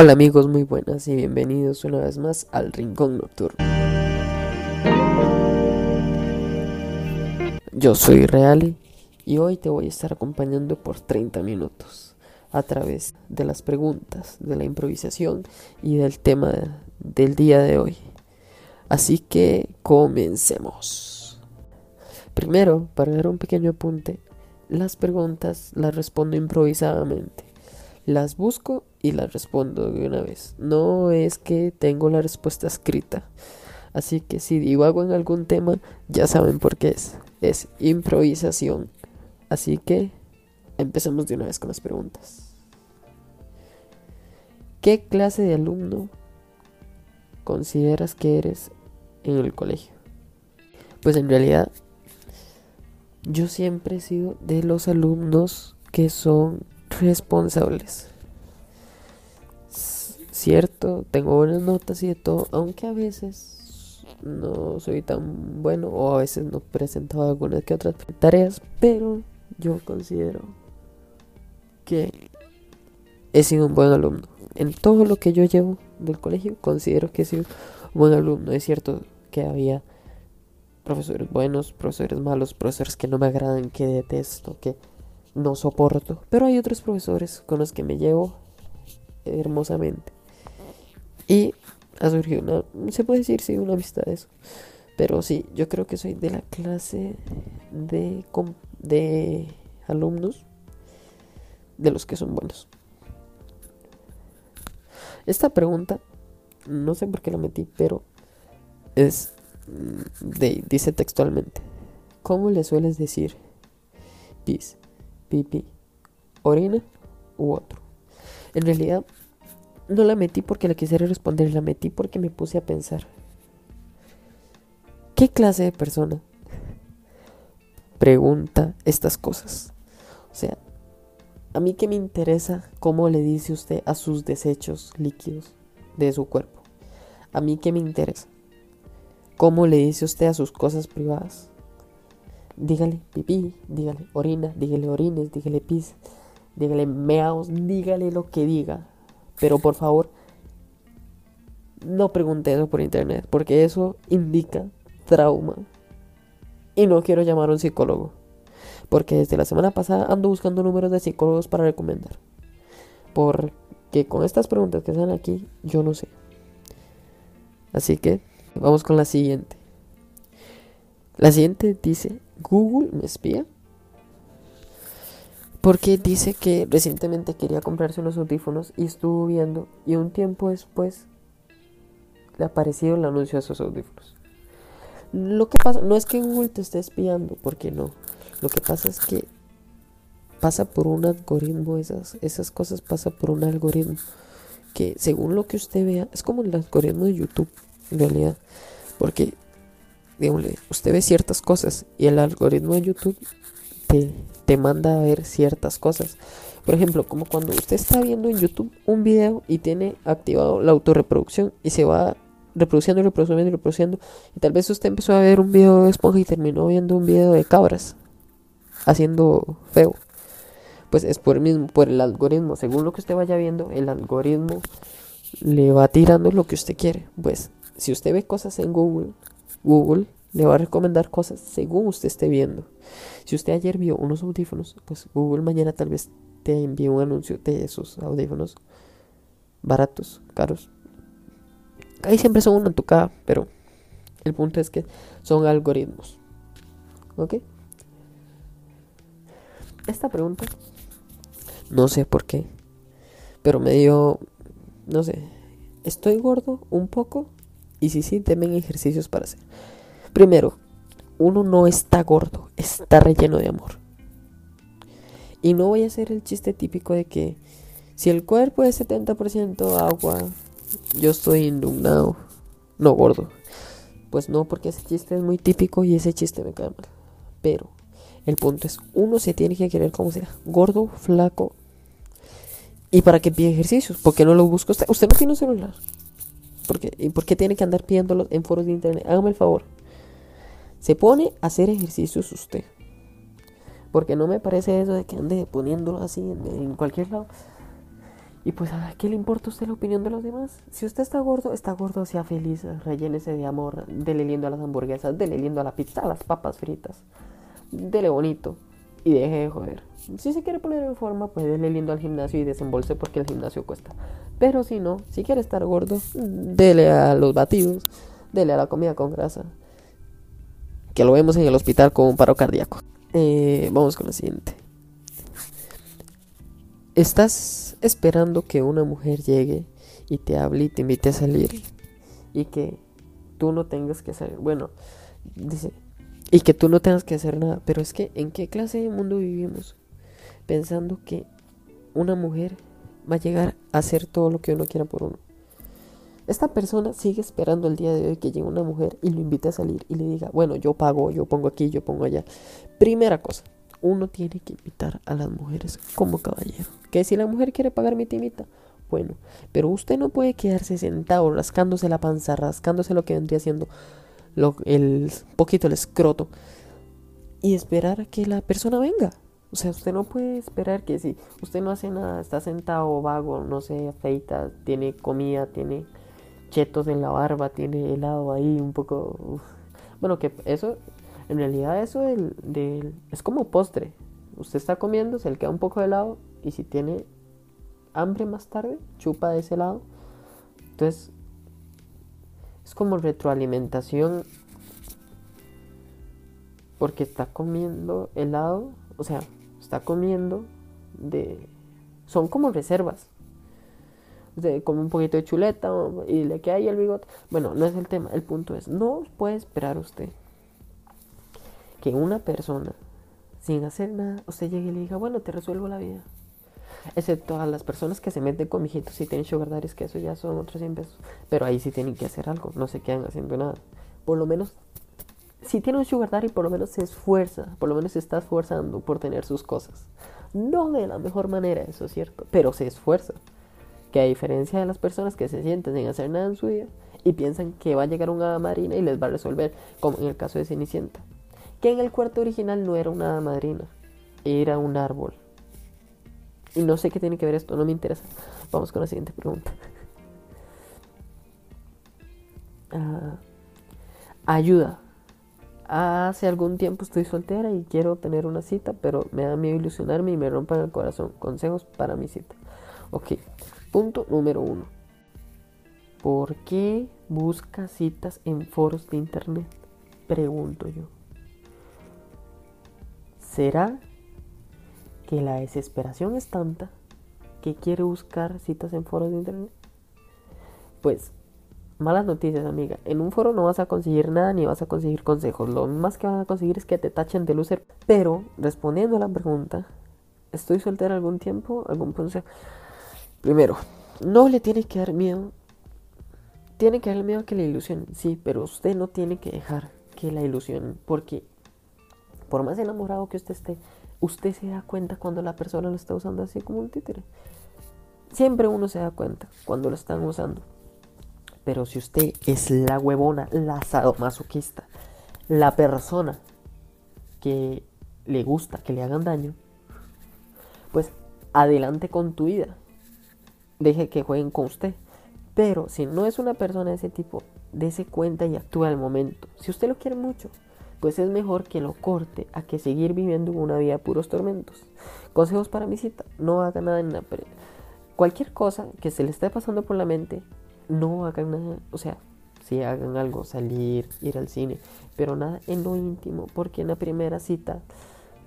Hola amigos, muy buenas y bienvenidos una vez más al Rincón Nocturno. Yo soy Reali y hoy te voy a estar acompañando por 30 minutos a través de las preguntas, de la improvisación y del tema del día de hoy. Así que comencemos. Primero, para dar un pequeño apunte, las preguntas las respondo improvisadamente las busco y las respondo de una vez. No es que tengo la respuesta escrita. Así que si digo algo en algún tema, ya saben por qué es. Es improvisación. Así que empecemos de una vez con las preguntas. ¿Qué clase de alumno consideras que eres en el colegio? Pues en realidad yo siempre he sido de los alumnos que son responsables. Cierto, tengo buenas notas y de todo, aunque a veces no soy tan bueno o a veces no presentado algunas que otras tareas, pero yo considero que he sido un buen alumno. En todo lo que yo llevo del colegio, considero que he sido un buen alumno. Es cierto que había profesores buenos, profesores malos, profesores que no me agradan, que detesto, que no soporto. Pero hay otros profesores con los que me llevo hermosamente. Y ha surgido una, se puede decir, sí, una amistad de eso. Pero sí, yo creo que soy de la clase de, de alumnos de los que son buenos. Esta pregunta, no sé por qué la metí, pero es de, dice textualmente, ¿cómo le sueles decir pis? Pipí, orina u otro. En realidad, no la metí porque la quisiera responder, la metí porque me puse a pensar. ¿Qué clase de persona pregunta estas cosas? O sea, a mí que me interesa cómo le dice usted a sus desechos líquidos de su cuerpo. A mí que me interesa cómo le dice usted a sus cosas privadas dígale pipí, dígale orina, dígale orines, dígale pis, dígale meaos, dígale lo que diga. Pero por favor, no pregunte eso por internet, porque eso indica trauma. Y no quiero llamar a un psicólogo, porque desde la semana pasada ando buscando números de psicólogos para recomendar. Porque con estas preguntas que están aquí, yo no sé. Así que vamos con la siguiente. La siguiente dice, Google me espía. Porque dice que recientemente quería comprarse unos audífonos y estuvo viendo y un tiempo después le ha aparecido el anuncio de esos audífonos. Lo que pasa no es que Google te esté espiando, porque no. Lo que pasa es que pasa por un algoritmo, esas, esas cosas pasa por un algoritmo que según lo que usted vea, es como el algoritmo de YouTube, en realidad. Porque usted ve ciertas cosas y el algoritmo de YouTube te, te manda a ver ciertas cosas. Por ejemplo, como cuando usted está viendo en YouTube un video y tiene activado la autorreproducción y se va reproduciendo, reproduciendo, reproduciendo. Y tal vez usted empezó a ver un video de esponja y terminó viendo un video de cabras haciendo feo. Pues es por el mismo, por el algoritmo. Según lo que usted vaya viendo, el algoritmo le va tirando lo que usted quiere. Pues si usted ve cosas en Google Google le va a recomendar cosas según usted esté viendo. Si usted ayer vio unos audífonos, pues Google mañana tal vez te envíe un anuncio de esos audífonos baratos, caros. Ahí siempre son una tocada, pero el punto es que son algoritmos. ¿Ok? Esta pregunta, no sé por qué, pero me dio, no sé, ¿estoy gordo un poco? Y si sí, temen ejercicios para hacer. Primero, uno no está gordo, está relleno de amor. Y no voy a hacer el chiste típico de que si el cuerpo es 70% agua, yo estoy indignado, no gordo. Pues no, porque ese chiste es muy típico y ese chiste me cae mal. Pero el punto es, uno se tiene que querer como sea, gordo, flaco. ¿Y para qué pide ejercicios? porque no lo busca usted? Usted no tiene un celular. ¿Y por qué tiene que andar pidiéndolo en foros de internet? Hágame el favor. Se pone a hacer ejercicios usted. Porque no me parece eso de que ande poniéndolo así en, cualquier lado. Y pues, ¿a qué le importa a usted la opinión de los demás? Si usted está gordo, está gordo, sea feliz, rellénese de amor, dele lindo a las hamburguesas, dele lindo a la pizza, a las papas fritas, dele bonito y deje de joder. Si se quiere poner en forma, pues dele lindo al gimnasio y desembolse porque el gimnasio cuesta. Pero si no, si quiere estar gordo, dele a los batidos, dele a la comida con grasa. Que lo vemos en el hospital con un paro cardíaco. Eh, vamos con la siguiente. Estás esperando que una mujer llegue y te hable y te invite a salir y que tú no tengas que salir. Bueno, dice, y que tú no tengas que hacer nada. Pero es que, ¿en qué clase de mundo vivimos? Pensando que una mujer va a llegar a hacer todo lo que uno quiera por uno. Esta persona sigue esperando el día de hoy que llegue una mujer y lo invite a salir y le diga, bueno, yo pago, yo pongo aquí, yo pongo allá. Primera cosa, uno tiene que invitar a las mujeres como caballero. Que si la mujer quiere pagar mi timita, bueno, pero usted no puede quedarse sentado rascándose la panza, rascándose lo que vendría haciendo lo, el poquito el escroto y esperar a que la persona venga. O sea, usted no puede esperar que si usted no hace nada, está sentado vago, no se afeita, tiene comida, tiene chetos en la barba, tiene helado ahí, un poco... Bueno, que eso en realidad eso del, es como postre. Usted está comiendo, se le queda un poco de helado y si tiene hambre más tarde, chupa de ese helado. Entonces, es como retroalimentación porque está comiendo helado, o sea, está comiendo de... Son como reservas. De, come un poquito de chuleta y le queda ahí el bigote. Bueno, no es el tema. El punto es, no puede esperar usted que una persona, sin hacer nada, usted llegue y le diga, bueno, te resuelvo la vida. Excepto a las personas que se meten con mijitos y tienen sugar daddies, que eso ya son otros 100 pesos. Pero ahí sí tienen que hacer algo, no se quedan haciendo nada. Por lo menos, si tiene un sugar daddy, por lo menos se esfuerza, por lo menos se está esforzando por tener sus cosas. No de la mejor manera, eso es cierto, pero se esfuerza. Que a diferencia de las personas que se sienten sin hacer nada en su vida y piensan que va a llegar una marina y les va a resolver, como en el caso de Cenicienta que en el cuarto original no era una madrina, era un árbol. Y no sé qué tiene que ver esto, no me interesa. Vamos con la siguiente pregunta. Ah, ayuda. Hace algún tiempo estoy soltera y quiero tener una cita, pero me da miedo ilusionarme y me rompan el corazón. Consejos para mi cita. Ok, punto número uno. ¿Por qué busca citas en foros de internet? Pregunto yo. ¿Será que la desesperación es tanta que quiere buscar citas en foros de internet? Pues, malas noticias, amiga. En un foro no vas a conseguir nada ni vas a conseguir consejos. Lo más que vas a conseguir es que te tachen de loser. Pero, respondiendo a la pregunta, ¿estoy soltera algún tiempo? ¿Algún consejo? Primero, no le tiene que dar miedo. Tiene que darle miedo a que la ilusionen, sí, pero usted no tiene que dejar que la ilusionen, porque por más enamorado que usted esté, usted se da cuenta cuando la persona lo está usando así como un títere. Siempre uno se da cuenta cuando lo están usando. Pero si usted es la huevona, la sadomasoquista, la persona que le gusta que le hagan daño, pues adelante con tu vida. Deje que jueguen con usted. Pero si no es una persona de ese tipo, dése cuenta y actúe al momento. Si usted lo quiere mucho, pues es mejor que lo corte a que seguir viviendo una vida de puros tormentos. Consejos para mi cita, no hagan nada en la Cualquier cosa que se le esté pasando por la mente, no hagan nada, o sea, si hagan algo, salir, ir al cine, pero nada en lo íntimo, porque en la primera cita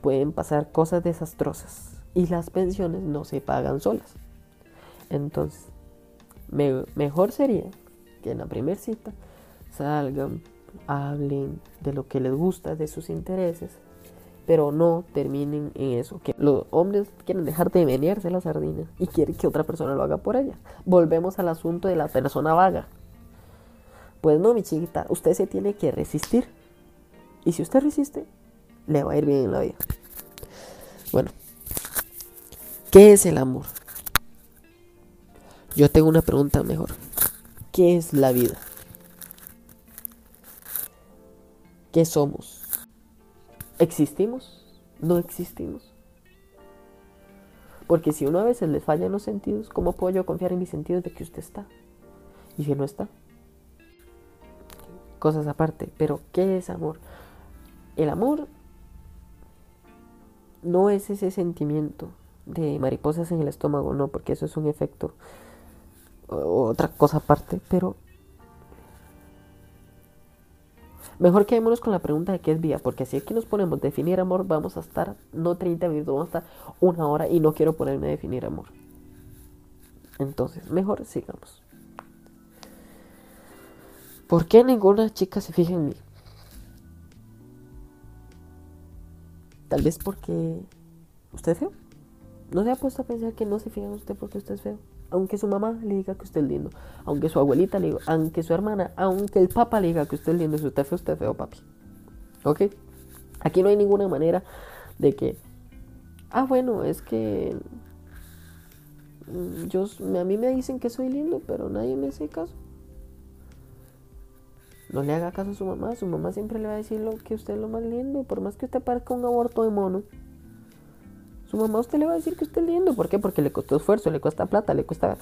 pueden pasar cosas desastrosas y las pensiones no se pagan solas. Entonces, mejor sería que en la primera cita salgan, hablen de lo que les gusta, de sus intereses, pero no terminen en eso. Que los hombres quieren dejar de menearse las sardinas y quieren que otra persona lo haga por ella. Volvemos al asunto de la persona vaga. Pues no, mi chiquita, usted se tiene que resistir. Y si usted resiste, le va a ir bien en la vida. Bueno, ¿qué es el amor? Yo tengo una pregunta mejor. ¿Qué es la vida? ¿Qué somos? ¿Existimos? ¿No existimos? Porque si uno a veces le falla en los sentidos, ¿cómo puedo yo confiar en mis sentidos de que usted está? Y si no está. Cosas aparte. Pero, ¿qué es amor? El amor no es ese sentimiento de mariposas en el estómago, no, porque eso es un efecto, otra cosa aparte, pero mejor quedémonos con la pregunta de qué es vida, porque si aquí nos ponemos definir amor, vamos a estar no 30 minutos, vamos a estar una hora y no quiero ponerme a definir amor. Entonces, mejor sigamos. ¿Por qué ninguna chica se fija en mí? Tal vez porque usted es feo. No se ha puesto a pensar que no se fija en usted porque usted es feo. Aunque su mamá le diga que usted es lindo. Aunque su abuelita le diga, aunque su hermana, aunque el papá le diga que usted es lindo. Si usted es feo, usted es feo, papi. ¿Ok? Aquí no hay ninguna manera de que... Ah, bueno, es que... Mm, yo, a mí me dicen que soy lindo, pero nadie me hace caso. No le haga caso a su mamá. Su mamá siempre le va a decir lo que usted es lo más lindo. Por más que usted parezca un aborto de mono. Su mamá usted le va a decir que usted es lindo. ¿Por qué? Porque le costó esfuerzo, le cuesta plata, le cuesta,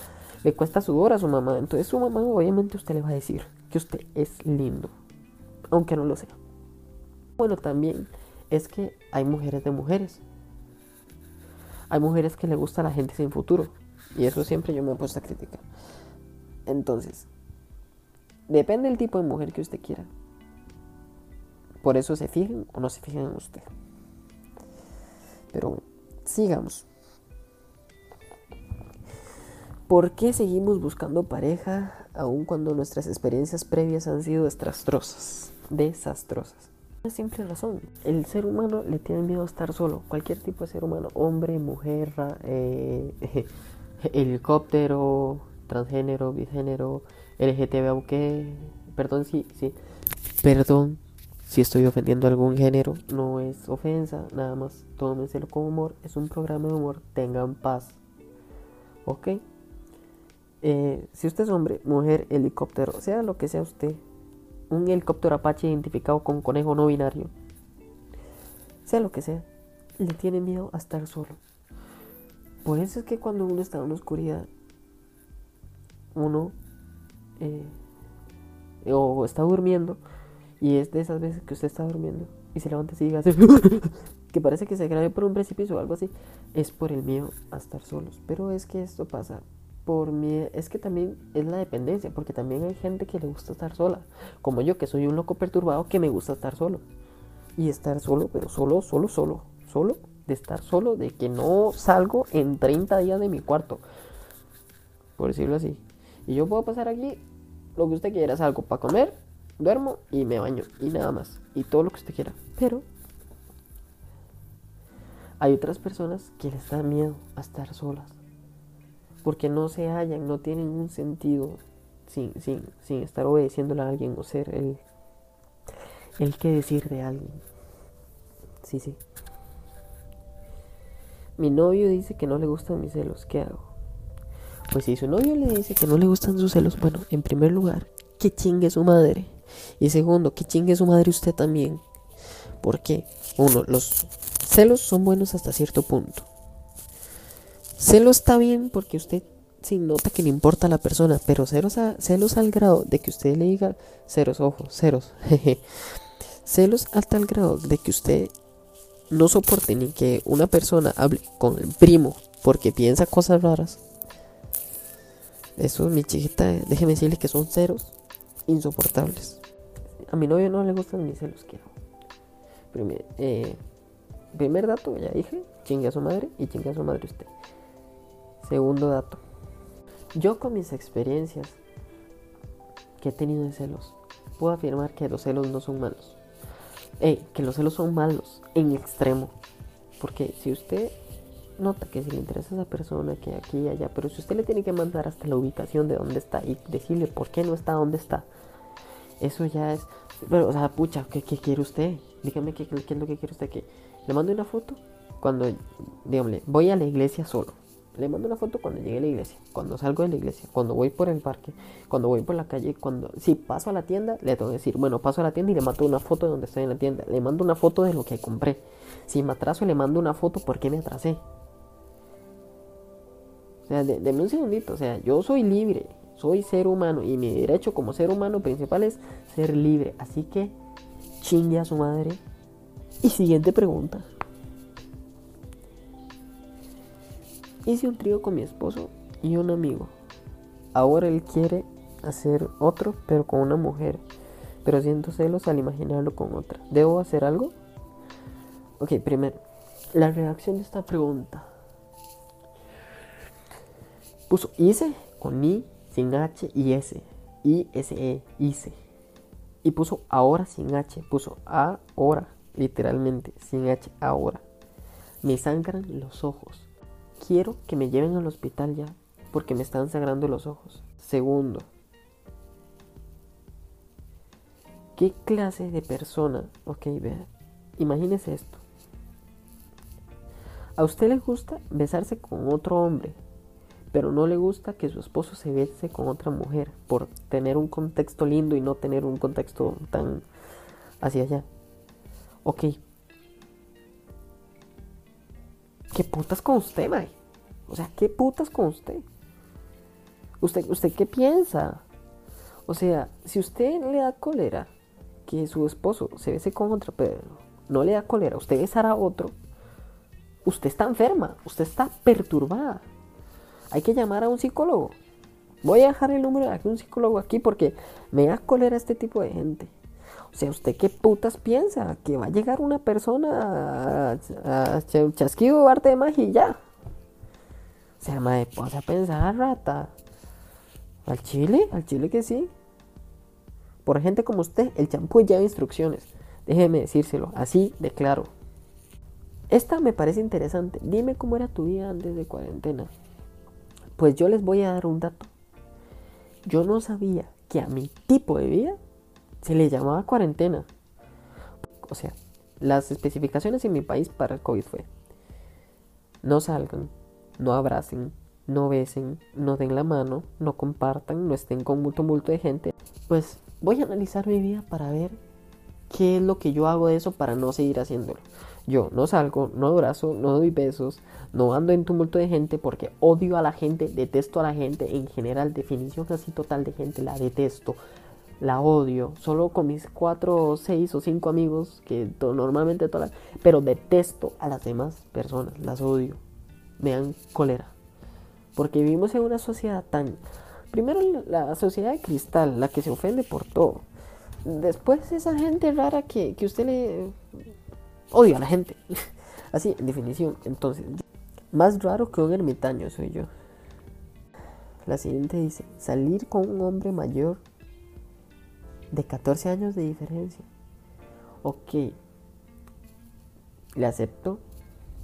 le cuesta sudor a su mamá. Entonces su mamá obviamente usted le va a decir que usted es lindo. Aunque no lo sea. Bueno, también es que hay mujeres de mujeres. Hay mujeres que le gusta a la gente sin futuro. Y eso siempre yo me he puesto a criticar. Entonces, Depende del tipo de mujer que usted quiera. Por eso se fijen o no se fijen en usted. Pero sigamos. ¿Por qué seguimos buscando pareja aun cuando nuestras experiencias previas han sido desastrosas? Desastrosas. Una simple razón. El ser humano le tiene miedo a estar solo. Cualquier tipo de ser humano. Hombre, mujer, eh, helicóptero, transgénero, bigénero, LGTB, qué perdón si, sí, perdón si estoy ofendiendo algún género, no es ofensa, nada más tómenselo con humor, es un programa de humor, tengan paz, ¿ok? Eh, si usted es hombre, mujer, helicóptero, sea lo que sea usted, un helicóptero Apache identificado con conejo no binario, sea lo que sea, le tiene miedo a estar solo. Por eso es que cuando uno está en la oscuridad, uno eh, o está durmiendo y es de esas veces que usted está durmiendo y se levanta y sigue así, que parece que se grabe por un precipicio o algo así, es por el miedo a estar solos. Pero es que esto pasa por miedo, es que también es la dependencia, porque también hay gente que le gusta estar sola, como yo que soy un loco perturbado que me gusta estar solo. Y estar solo, pero solo, solo, solo, solo, de estar solo, de que no salgo en 30 días de mi cuarto, por decirlo así. Y yo puedo pasar aquí lo que usted quiera es algo para comer, duermo y me baño y nada más. Y todo lo que usted quiera. Pero hay otras personas que les da miedo a estar solas. Porque no se hallan, no tienen un sentido sin, sin, sin estar obedeciéndole a alguien o ser el, el que decir de alguien. Sí, sí. Mi novio dice que no le gustan mis celos. ¿Qué hago? Pues si su novio le dice que no le gustan sus celos, bueno, en primer lugar, que chingue su madre. Y segundo, que chingue su madre usted también. Porque, uno, los celos son buenos hasta cierto punto. Celos está bien porque usted sí nota que le importa a la persona, pero celos, celos al grado de que usted le diga ceros, ojo, ceros. celos al tal grado de que usted no soporte ni que una persona hable con el primo porque piensa cosas raras eso, mi chiquita, déjeme decirle que son ceros insoportables. A mi novio no le gustan mis celos, quiero. Primer, eh, primer dato, ya dije, chingue a su madre y chingue a su madre usted. Segundo dato, yo con mis experiencias que he tenido de celos, puedo afirmar que los celos no son malos. Que los celos son malos en extremo. Porque si usted nota que si le interesa a esa persona, que aquí y allá, pero si usted le tiene que mandar hasta la ubicación de dónde está y decirle por qué no está donde está, eso ya es. Pero, o sea, pucha, ¿qué, quiere usted? Dígame qué, es lo que quiere usted. que ¿Le mando una foto? Cuando, dígame, voy a la iglesia solo. Le mando una foto cuando llegue a la iglesia, cuando salgo de la iglesia, cuando voy por el parque, cuando voy por la calle, cuando si paso a la tienda, le tengo que decir, bueno, paso a la tienda y le mando una foto de donde estoy en la tienda, le mando una foto de lo que compré. Si me atraso, le mando una foto porque me atrasé. sea, de, un segundito. O sea, yo soy libre, soy ser humano y mi derecho como ser humano principal es ser libre. Así que chingue a su madre. Y siguiente pregunta. Hice un trío con mi esposo y un amigo. Ahora él quiere hacer otro, pero con una mujer. Pero siento celos al imaginarlo con otra. ¿Debo hacer algo? Ok, primero, la reacción de esta pregunta. Puso hice con I, sin H y S. I, S, E, hice. Y puso ahora sin H. Puso ahora, literalmente, sin H, ahora. Me sangran los ojos. Quiero que me lleven al hospital ya, porque me están sangrando los ojos. Segundo, ¿qué clase de persona? Ok, vea, imagínese esto. A usted le gusta besarse con otro hombre, pero no le gusta que su esposo se bese con otra mujer por tener un contexto lindo y no tener un contexto tan hacia allá. Ok. ¿Qué putas con usted, mae? O sea, ¿qué putas con usted? ¿Usted, usted qué piensa? O sea, si usted le da cólera que su esposo se bese con otra, pero no le da cólera, usted besará a otro, usted está enferma, usted está perturbada. Hay que llamar a un psicólogo. Voy a dejar el número de un psicólogo aquí porque me da cólera este tipo de gente. O sea, ¿usted qué putas piensa? Que va a llegar una persona a, a, chasquido arte de magia y ya. O sea, me pasa a pensar, rata. ¿Al chile? ¿Al chile que sí? Por gente como usted, el champú lleva instrucciones. Déjeme decírselo, así de claro. Esta me parece interesante. Dime cómo era tu vida antes de cuarentena. Pues yo les voy a dar un dato. Yo no sabía que a mi tipo de vida se le llamaba cuarentena. O sea, las especificaciones en mi país para el COVID fue, no salgan, no abracen, no besen, no den la mano, no compartan, no estén con mucho multo de gente. Pues voy a analizar mi vida para ver qué es lo que yo hago de eso para no seguir haciéndolo. Yo no salgo, no abrazo, no doy besos, no ando en tumulto de gente porque odio a la gente, detesto a la gente. En general, definición así total de gente, la detesto la odio, solo con mis cuatro, seis o cinco amigos, que normalmente todas, pero detesto a las demás personas, las odio, me dan cólera, porque vivimos en una sociedad tan, primero la sociedad de cristal, la que se ofende por todo, después esa gente rara que, que usted le odia a la gente, así en definición, entonces, más raro que un ermitaño soy yo. La siguiente dice, salir con un hombre mayor de 14 años de diferencia. Ok. Le acepto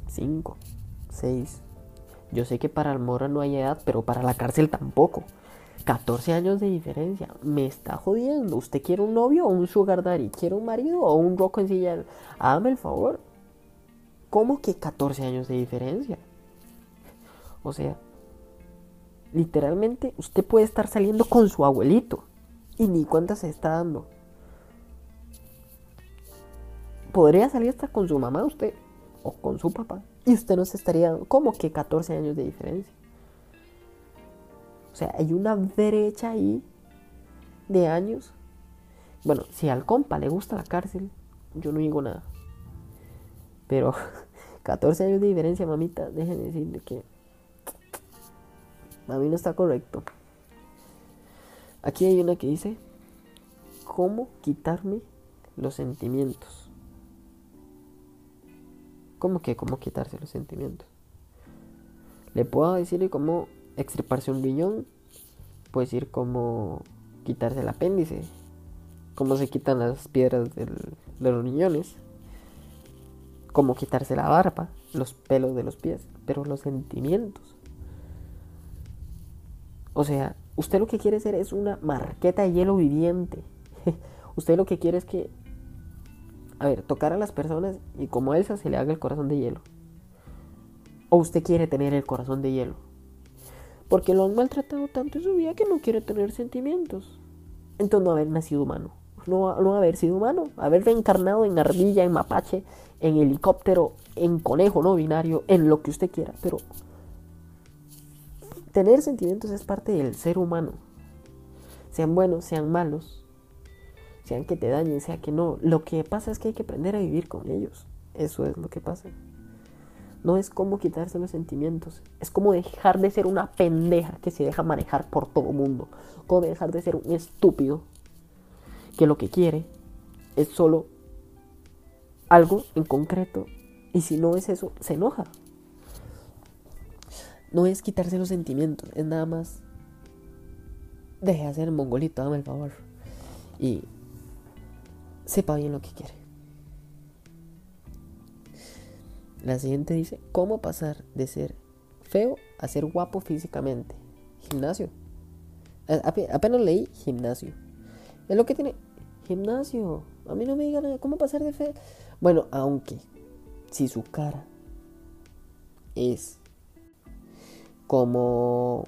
5, 6. Yo sé que para Almora no hay edad, pero para la cárcel tampoco. 14 años de diferencia. Me está jodiendo. ¿Usted quiere un novio o un sugar daddy? ¿Quiere un marido o un roco en silla? Hágame el favor. ¿Cómo que 14 años de diferencia? O sea, literalmente usted puede estar saliendo con su abuelito y ni cuenta se está dando. Podría salir hasta con su mamá usted o con su papá y usted no se estaría dando como que 14 años de diferencia. Sea, hay una brecha ahí de años. Bueno, si al compa le gusta la cárcel, yo no digo nada. Pero 14 años de diferencia, mamita, déjenme decirle que a mí no está correcto. Aquí hay una que dice, ¿cómo quitarme los sentimientos? ¿Cómo que cómo quitarse los sentimientos? Le puedo decir cómo extirparse un riñón, puedo decir cómo quitarse el apéndice, cómo se quitan las piedras de los riñones, cómo quitarse la barba, los pelos de los pies, pero los sentimientos. O sea, Usted lo que quiere ser es una marqueta de hielo viviente. Usted lo que quiere es que, a ver, tocar a las personas y como a Elsa se le haga el corazón de hielo. O usted quiere tener el corazón de hielo. Porque lo han maltratado tanto en su vida que no quiere tener sentimientos. Entonces no haber nacido humano. No, no haber sido humano. Haber reencarnado en ardilla, en mapache, en helicóptero, en conejo no binario, en lo que usted quiera. Pero tener sentimientos es parte del ser humano. Sean buenos, sean malos, sean que te dañen, sea que no. Lo que pasa es que hay que aprender a vivir con ellos. Eso es lo que pasa. No es como quitarse los sentimientos. Es como dejar de ser una pendeja que se deja manejar por todo mundo. Como dejar de ser un estúpido que lo que quiere es solo algo en concreto. Y si no es eso, se enoja. No es quitarse los sentimientos, es nada más. Deje de el mongolito, dame el favor. Y sepa bien lo que quiere. La siguiente dice, ¿cómo pasar de ser feo a ser guapo físicamente? Gimnasio. Apenas leí gimnasio. Es lo que tiene gimnasio. A mí no me digan cómo pasar de feo. Bueno, aunque si su cara es como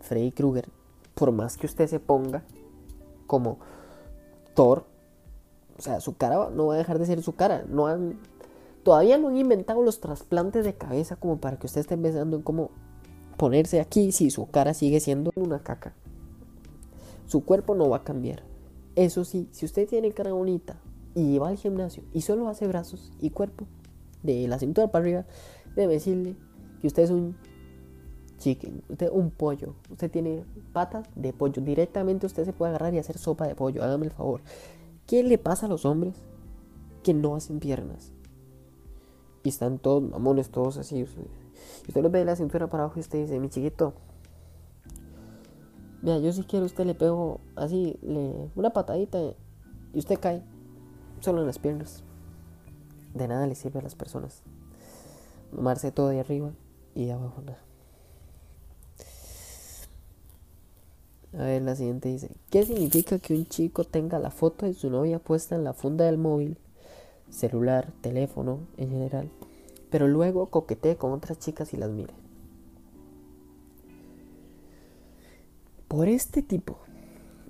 Freddy Krueger, por más que usted se ponga como Thor, o sea, su cara no va a dejar de ser su cara. No todavía no han inventado los trasplantes de cabeza como para que usted esté pensando en cómo ponerse aquí si su cara sigue siendo una caca. Su cuerpo no va a cambiar. Eso sí, si usted tiene cara bonita y va al gimnasio y solo hace brazos y cuerpo, de la cintura para arriba, debe decirle que usted es un chicken, usted un pollo, usted tiene patas de pollo, directamente usted se puede agarrar y hacer sopa de pollo, hágame el favor. ¿Qué le pasa a los hombres que no hacen piernas? Y están todos mamones, todos así. Usted, usted los ve de la cintura para abajo y usted dice, mi chiquito, mira, yo si quiero usted le pego así, le, una patadita y usted cae, solo en las piernas. De nada le sirve a las personas. Tomarse todo de arriba y de abajo nada. A ver, la siguiente dice, ¿qué significa que un chico tenga la foto de su novia puesta en la funda del móvil, celular, teléfono en general, pero luego coquetee con otras chicas y las mire? Por este tipo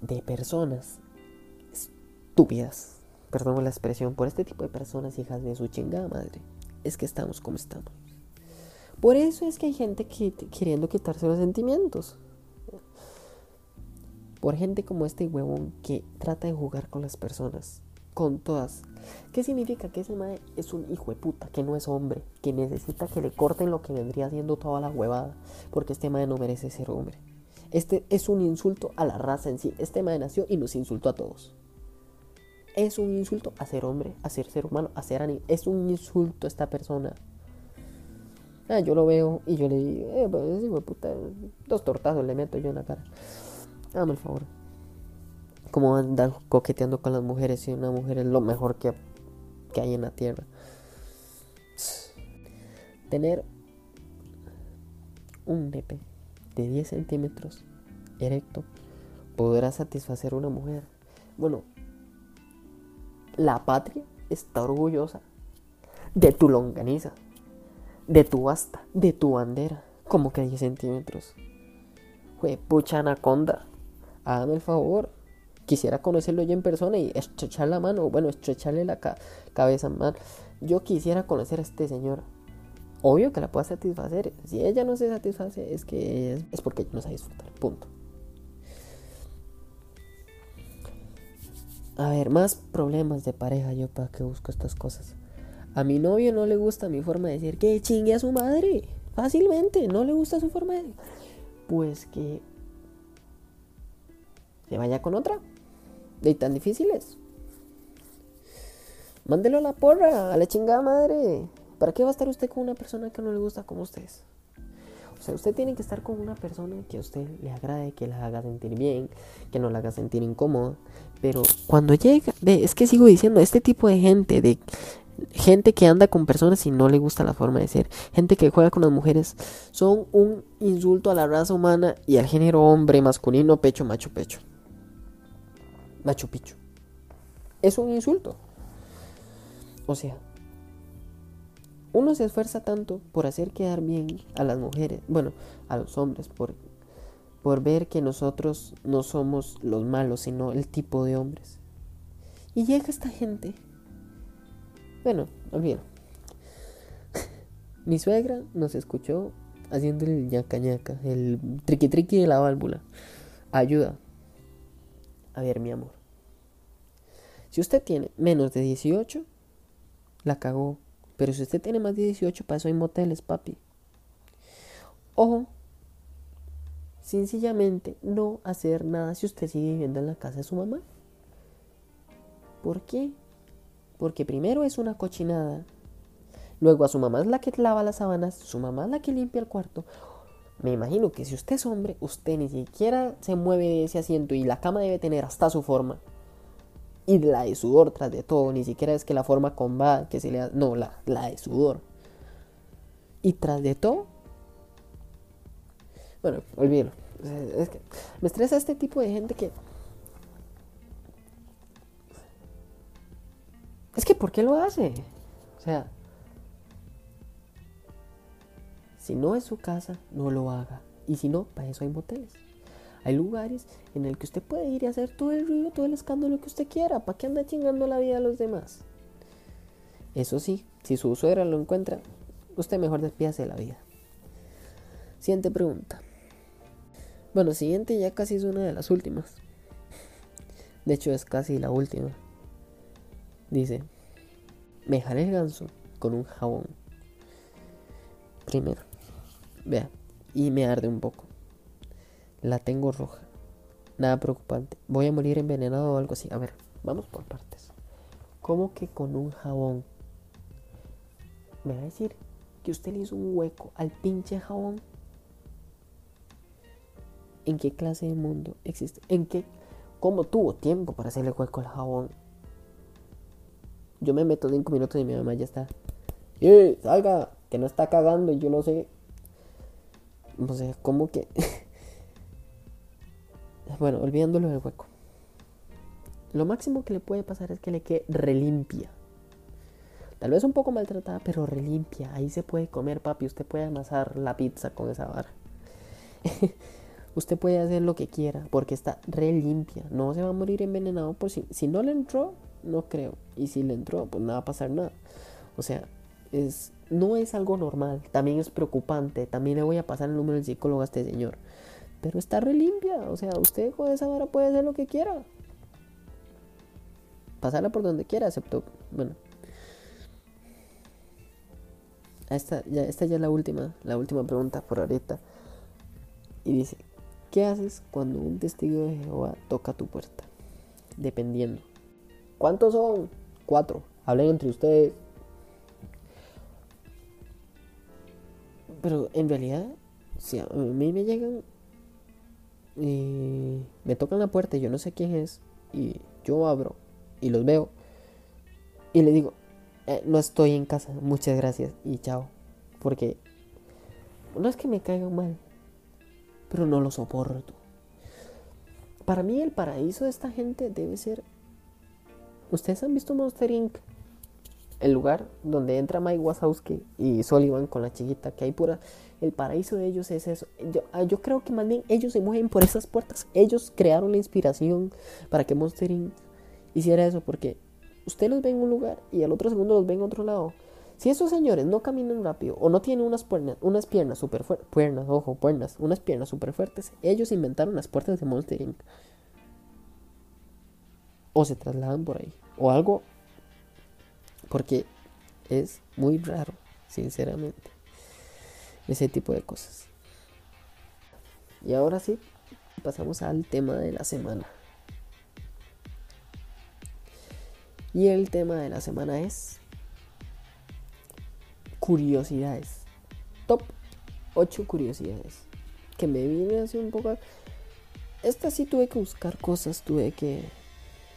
de personas estúpidas, perdón la expresión, por este tipo de personas hijas de su chingada madre, es que estamos como estamos. Por eso es que hay gente que, queriendo quitarse los sentimientos por gente como este huevón que trata de jugar con las personas, con todas. ¿Qué significa? Que ese mae es un hijo de puta, que no es hombre, que necesita que le corten lo que vendría siendo toda la huevada, porque este mae no merece ser hombre. Este es un insulto a la raza en sí. Este mae nació y nos insultó a todos. Es un insulto a ser hombre, a ser ser humano, a ser animal. Es un insulto a esta persona. Ah, yo lo veo y yo le digo, eh, pues, hijo de puta, dos tortazos le meto yo en la cara. Dame el favor. Como andar coqueteando con las mujeres y una mujer es lo mejor que, que hay en la tierra. Tener un nepe de 10 centímetros erecto podrá satisfacer a una mujer. Bueno, la patria está orgullosa de tu longaniza, de tu asta, de tu bandera. Como que 10 centímetros. Fue pucha anaconda hágame el favor. Quisiera conocerlo yo en persona y estrechar la mano, bueno, estrecharle la cabeza más. Yo quisiera conocer a este señor. Obvio que la pueda satisfacer. Si ella no se satisface, es que es, porque no sabe disfrutar. Punto. A ver, más problemas de pareja yo para que busco estas cosas. A mi novio no le gusta mi forma de decir que chingue a su madre. Fácilmente, no le gusta su forma de... Pues que se vaya con otra. De tan difíciles. Mándelo a la porra, a la chingada madre. ¿Para qué va a estar usted con una persona que no le gusta como ustedes? O sea, usted tiene que estar con una persona que a usted le agrade, que la haga sentir bien, que no la haga sentir incómoda. Pero cuando llega, ve, es que sigo diciendo, este tipo de gente, de gente que anda con personas y no le gusta la forma de ser, gente que juega con las mujeres, son un insulto a la raza humana y al género hombre, masculino, pecho, macho, pecho. Machu Picchu. Es un insulto. O sea, uno se esfuerza tanto por hacer quedar bien a las mujeres, bueno, a los hombres, por, por ver que nosotros no somos los malos, sino el tipo de hombres. Y llega esta gente. Bueno, olvido. Mi suegra nos escuchó haciendo el ñaca ñaca, el triqui triqui de la válvula. Ayuda. A ver, mi amor. Si usted tiene menos de 18, la cagó. Pero si usted tiene más de 18, para eso hay moteles, papi. Ojo, sencillamente no hacer nada si usted sigue viviendo en la casa de su mamá. ¿Por qué? Porque primero es una cochinada. Luego a su mamá es la que lava las sábanas, su mamá es la que limpia el cuarto. Me imagino que si usted es hombre, usted ni siquiera se mueve de ese asiento y la cama debe tener hasta su forma. Y la de sudor tras de todo, ni siquiera es que la forma con que se le da, no, la, la de sudor. Y tras de todo, bueno, olvídelo. Es que me estresa este tipo de gente que... Es que, ¿por qué lo hace? O sea, si no es su casa, no lo haga. Y si no, para eso hay moteles. Hay lugares en el que usted puede ir y hacer todo el ruido, todo el escándalo que usted quiera. ¿Para qué anda chingando la vida a los demás? Eso sí, si su suegra lo encuentra, usted mejor despídase de la vida. Siguiente pregunta. Bueno, siguiente ya casi es una de las últimas. De hecho, es casi la última. Dice: Me jalé el ganso con un jabón. Primero, vea, y me arde un poco. La tengo roja. Nada preocupante. Voy a morir envenenado o algo así. A ver, vamos por partes. ¿Cómo que con un jabón? ¿Me va a decir que usted le hizo un hueco al pinche jabón? ¿En qué clase de mundo existe? ¿En qué? ¿Cómo tuvo tiempo para hacerle hueco al jabón? Yo me meto cinco minutos y mi mamá ya está. ¡Eh! ¡Salga! Que no está cagando y yo no sé. No sé, ¿cómo que? bueno, olvidándolo del hueco. Lo máximo que le puede pasar es que le quede relimpia. Tal vez un poco maltratada, pero relimpia. Ahí se puede comer, papi. Usted puede amasar la pizza con esa vara. Usted puede hacer lo que quiera porque está re limpia. No se va a morir envenenado por si, si no le entró, no creo. Y si le entró, pues no va a pasar nada. O sea, es, no es algo normal. También es preocupante. También le voy a pasar el número del psicólogo a este señor. Pero está re limpia. O sea, usted con esa vara puede hacer lo que quiera. Pasarla por donde quiera, excepto, bueno. Esta ya, esta ya es la última, la última pregunta por ahorita. Y dice, ¿Qué haces cuando un testigo de Jehová toca tu puerta? Dependiendo. ¿Cuántos son? Cuatro. Hablen entre ustedes. Pero en realidad, si a mí me llegan y me tocan la puerta y yo no sé quién es, y yo abro y los veo y le digo, eh, no estoy en casa, muchas gracias y chao. Porque no es que me caigan mal, pero no lo soporto. Para mí el paraíso de esta gente debe ser... ¿Ustedes han visto Monster Inc? El lugar donde entra Mike Wazowski y Sullivan con la chiquita que hay pura... El paraíso de ellos es eso. Yo, ah, yo creo que más bien ellos se mueven por esas puertas. Ellos crearon la inspiración para que Monster Inc hiciera eso porque usted los ve en un lugar y al otro segundo los ve en otro lado. Si esos señores no caminan rápido o no tienen unas piernas, unas piernas super fuertes, piernas, ojo, piernas, unas piernas super fuertes, ellos inventaron las puertas de Monster Inc. O se trasladan por ahí. O algo. Porque es muy raro, sinceramente. Ese tipo de cosas. Y ahora sí, pasamos al tema de la semana. Y el tema de la semana es curiosidades. Top 8 curiosidades. Que me viene así un poco... Esta sí tuve que buscar cosas, tuve que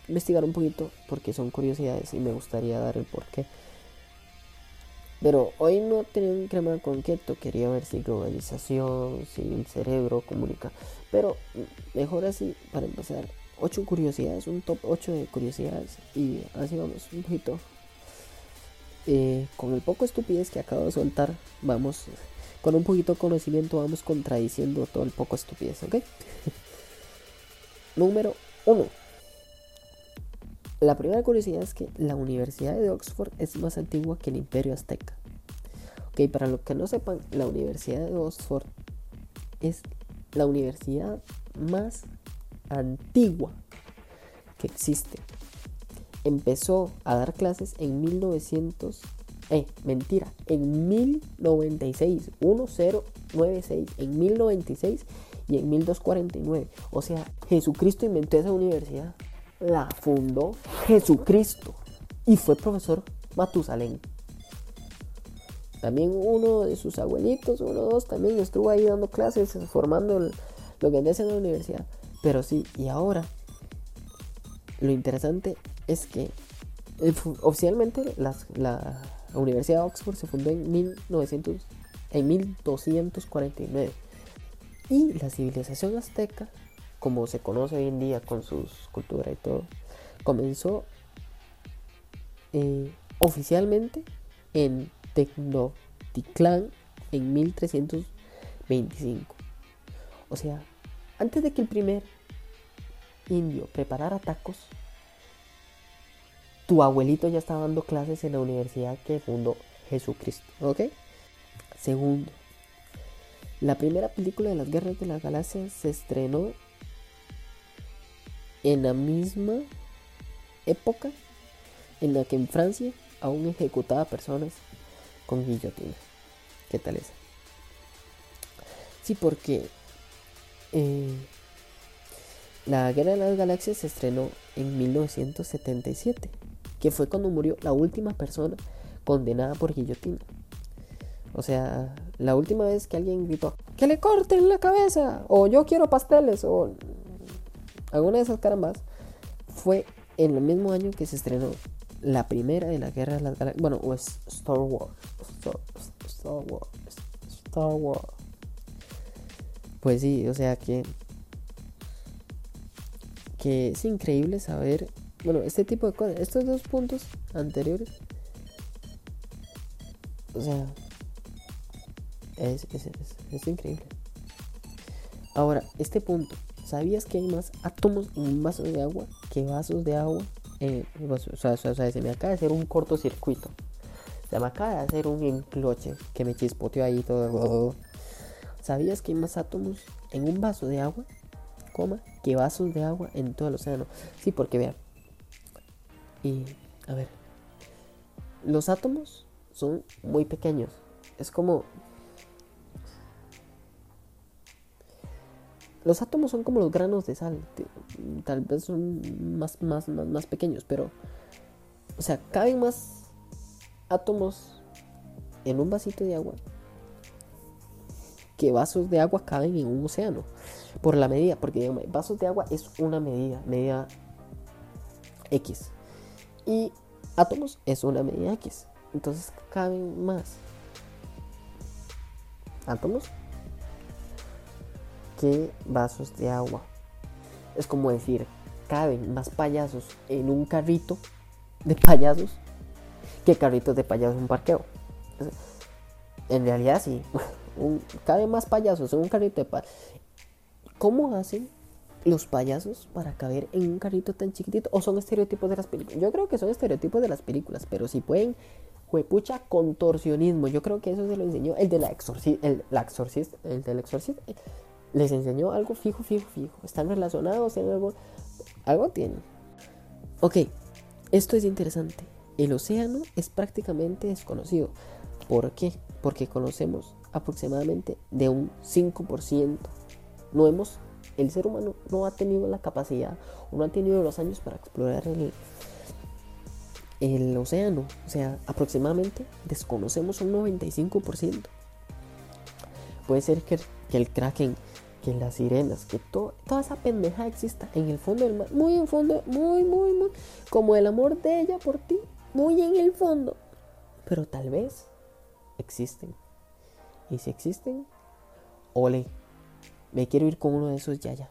investigar un poquito porque son curiosidades y me gustaría dar el porqué. Pero hoy no tenía un crema con keto, quería ver si globalización, si el cerebro comunica. Pero mejor así, para empezar, 8 curiosidades, un top 8 de curiosidades. Y así vamos, un poquito eh, con el poco estupidez que acabo de soltar, vamos, con un poquito de conocimiento, vamos contradiciendo todo el poco estupidez, ¿ok? Número 1. La primera curiosidad es que la Universidad de Oxford es más antigua que el Imperio Azteca. Ok, para los que no sepan, la Universidad de Oxford es la universidad más antigua que existe. Empezó a dar clases en 1900, eh, mentira, en 1096, 1096, en 1096 y en 1249. O sea, Jesucristo inventó esa universidad. La fundó Jesucristo y fue profesor Matusalén. También uno de sus abuelitos, uno o dos, también estuvo ahí dando clases, formando lo que antes en la universidad. Pero sí, y ahora, lo interesante es que eh, oficialmente la Universidad de Oxford se fundó en, 1900, en 1249. Y la civilización azteca, como se conoce hoy en día con sus culturas y todo, comenzó eh, oficialmente en Tecnoticlán en 1325. O sea, antes de que el primer indio preparara tacos, tu abuelito ya estaba dando clases en la universidad que fundó Jesucristo. ¿Ok? Segundo, la primera película de las Guerras de las Galaxias se estrenó en la misma época en la que en Francia aún ejecutaba personas con guillotina. ¿Qué tal es? Sí, porque eh, la Guerra de las Galaxias se estrenó en 1977, que fue cuando murió la última persona condenada por guillotina. O sea, la última vez que alguien gritó, que le corten la cabeza, o yo quiero pasteles, o alguna de esas carambas, fue en el mismo año que se estrenó la primera de la Guerra de las Galaxias. Bueno, o es Star Wars. Star, Wars. Star Wars. Pues sí, o sea que. Que es increíble saber. Bueno, este tipo de cosas. Estos dos puntos anteriores. O sea. Es, es, es, es increíble. Ahora, este punto. ¿Sabías que hay más átomos en un vaso de agua que vasos de agua o, sea, se me acaba de hacer un cortocircuito. Se me acaba de hacer un encloche que me chispoteó ahí todo. ¿Sabías que hay más átomos en un vaso de agua, coma, que vasos de agua en todo el océano? Sí, porque vean. Y, a ver. Los átomos son muy pequeños. Es como Los átomos son como los granos de sal. Tal vez son más, más, más, pequeños, pero... O sea, caben más átomos en un vasito de agua que vasos de agua caben en un océano. Por la medida, porque vasos de agua es una medida, medida X. Y átomos es una medida X. Entonces caben más átomos que vasos de agua. Es como decir, caben más payasos en un carrito de payasos que carritos de payasos en un parqueo. En realidad sí, caben más payasos en un carrito de payasos. ¿Cómo hacen los payasos para caber en un carrito tan chiquitito? ¿O son estereotipos de las películas? Yo creo que son estereotipos de las películas, pero si pueden, juepucha, contorsionismo. Yo creo que eso se lo enseñó el de la exorcista, el, la el del exorcista les enseñó algo fijo, fijo, fijo. Están relacionados en algo. Algo tienen. Ok, esto es interesante. El océano es prácticamente desconocido. ¿Por qué? Porque conocemos aproximadamente de un 5%. No hemos, el ser humano no ha tenido la capacidad o no ha tenido los años para explorar el, el océano. O sea, aproximadamente desconocemos un 95%. Puede ser que, que el kraken que las sirenas, que toda esa pendeja exista en el fondo del mar, muy en fondo, muy, muy, muy, como el amor de ella por ti, muy en el fondo. Pero tal vez existen. Y si existen, ole, me quiero ir con uno de esos ya, ya.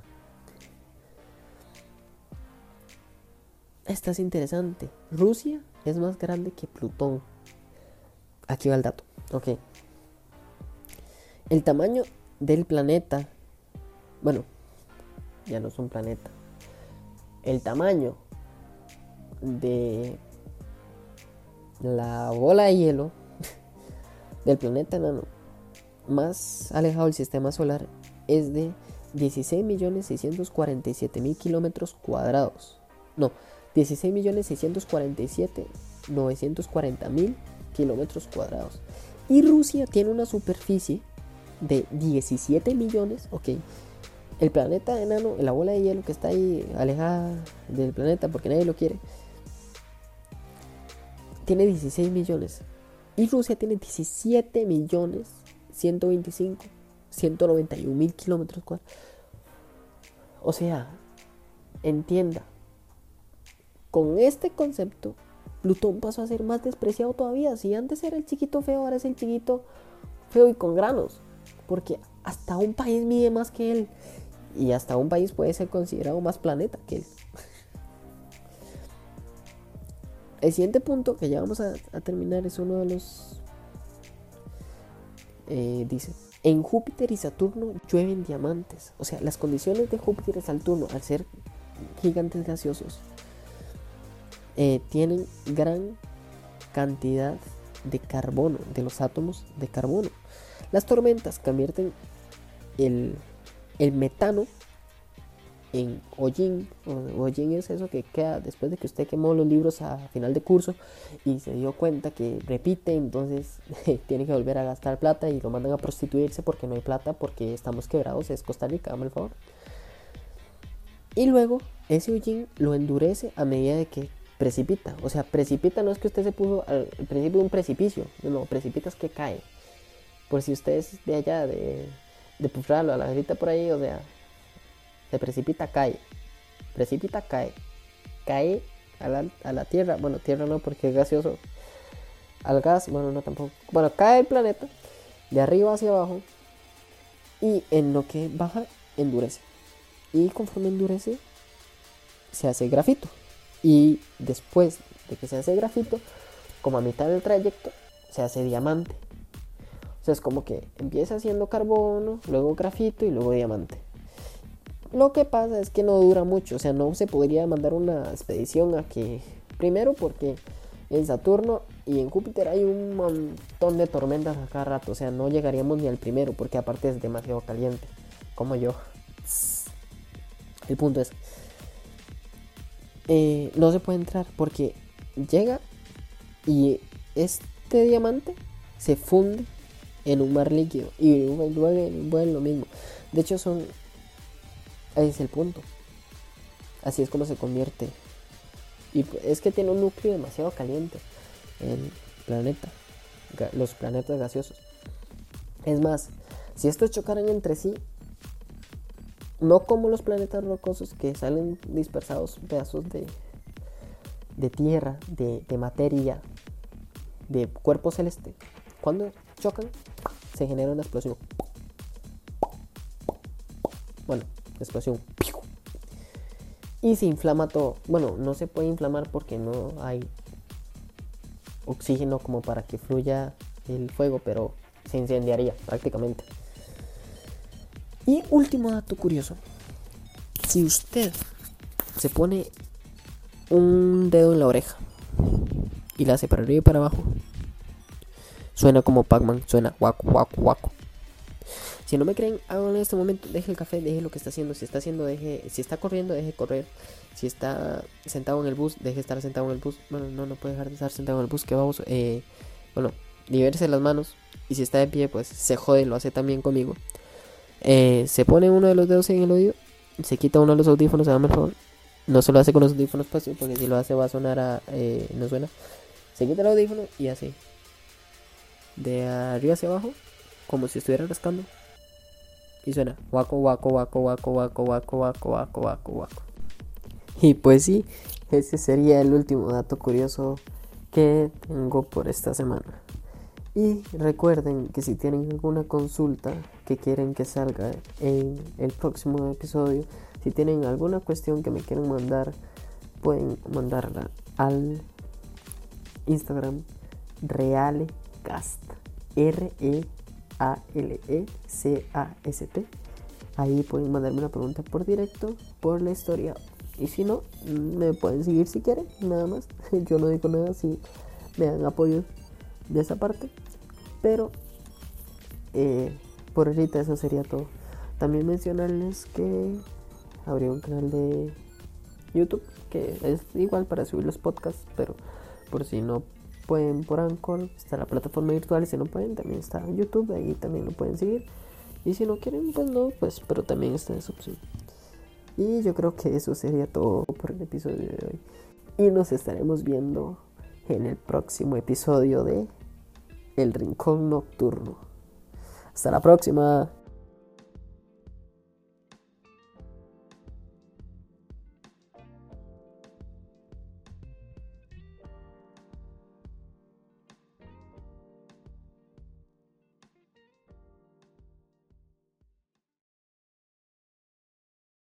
Esta es interesante. Rusia es más grande que Plutón. Aquí va el dato. Ok. El tamaño del planeta bueno, ya no es un planeta. El tamaño de la bola de hielo del planeta enano más alejado del sistema solar es de 16.647.000 kilómetros cuadrados. No, 16.647.940.000 kilómetros cuadrados. Y Rusia tiene una superficie de 17 millones, ok. El planeta enano, la bola de hielo que está ahí alejada del planeta porque nadie lo quiere, tiene 16 millones. Y Rusia tiene 17 millones 125, 191 mil kilómetros cuadrados. O sea, entienda, con este concepto, Plutón pasó a ser más despreciado todavía. Si antes era el chiquito feo, ahora es el chiquito feo y con granos. Porque hasta un país mide más que él. Y hasta un país puede ser considerado más planeta que él. El siguiente punto que ya vamos a, terminar es uno de los... Eh, dice, en Júpiter y Saturno llueven diamantes. O sea, las condiciones de Júpiter y Saturno, al ser gigantes gaseosos, eh, tienen gran cantidad de carbono, de los átomos de carbono. Las tormentas convierten el, el metano en hollín. Hollín es eso que queda después de que usted quemó los libros a final de curso y se dio cuenta que repite, entonces tiene que volver a gastar plata y lo mandan a prostituirse porque no hay plata, porque estamos quebrados, es Costa Rica, dame el favor. Y luego ese hollín lo endurece a medida de que precipita. O sea, precipita no es que usted se puso al principio de un precipicio, no, precipita es que cae. Por si usted es de allá, de, de Pufralo, a la grita por ahí, o sea, se precipita, cae. Precipita, cae. Cae a la, a la Tierra. Bueno, Tierra no porque es gaseoso. Al gas, bueno, no tampoco. Bueno, cae el planeta de arriba hacia abajo. Y en lo que baja, endurece. Y conforme endurece, se hace grafito. Y después de que se hace grafito, como a mitad del trayecto, se hace diamante. Sea, es como que empieza haciendo carbono, luego grafito y luego diamante. Lo que pasa es que no dura mucho, o sea, no se podría mandar una expedición a que, primero porque en Saturno y en Júpiter hay un montón de tormentas a cada rato, o sea, no llegaríamos ni al primero porque aparte es demasiado caliente, como yo. El punto es, eh, no se puede entrar porque llega y este diamante se funde en un mar líquido y luego vuelve lo mismo. De hecho son Ahí es el punto. Así es como se convierte. Y es que tiene un núcleo demasiado caliente el planeta. Los planetas gaseosos. Es más, si estos chocaran entre sí, no como los planetas rocosos que salen dispersados pedazos de, de tierra, de materia, de cuerpo celeste. Cuando chocan, se genera una explosión. Bueno, explosión. Y se inflama todo. Bueno, no se puede inflamar porque no hay oxígeno como para que fluya el fuego, pero se incendiaría prácticamente. Y último dato curioso. Si usted se pone un dedo en la oreja y la hace para arriba y para abajo, suena como Pac-Man, suena guaco, guaco, guaco. Si no me creen, háganlo en este momento. Deje el café, deje lo que está haciendo. Si está haciendo, deje. Si está corriendo, deje correr. Si está sentado en el bus, deje estar sentado en el bus. Bueno, no, no puede dejar de estar sentado en el bus. Que vamos. Eh, bueno, libérese las manos. Y si está de pie, pues se jode, lo hace también conmigo. Eh, se pone uno de los dedos en el oído. Se quita uno de los audífonos, hágame el favor. No se lo hace con los audífonos pues, porque si lo hace va a sonar a. Eh, no suena. Se quita el audífono y así. De arriba hacia abajo. Como si estuviera rascando. Y suena guaco, guaco, guaco, guaco, guaco, guaco, guaco, guaco, guaco, guaco. Y pues sí, ese sería el último dato curioso que tengo por esta semana. Y recuerden que si tienen alguna consulta que quieren que salga en el próximo episodio, si tienen alguna cuestión que me quieren mandar, pueden mandarla al Instagram realecast. R E a-L-E-C-A-S-T. Ahí pueden mandarme una pregunta por directo, por la historia. Y si no, me pueden seguir si quieren, nada más. Yo no digo nada si me dan apoyo de esa parte. Pero eh, por ahorita eso sería todo. También mencionarles que abrí un canal de YouTube que es igual para subir los podcasts, pero por si no pueden por Anchor, está la plataforma virtual si no pueden también está YouTube, ahí también lo pueden seguir. Y si no quieren, pues no, pues pero también está esa opción. Y yo creo que eso sería todo por el episodio de hoy. Y nos estaremos viendo en el próximo episodio de El Rincón Nocturno. Hasta la próxima.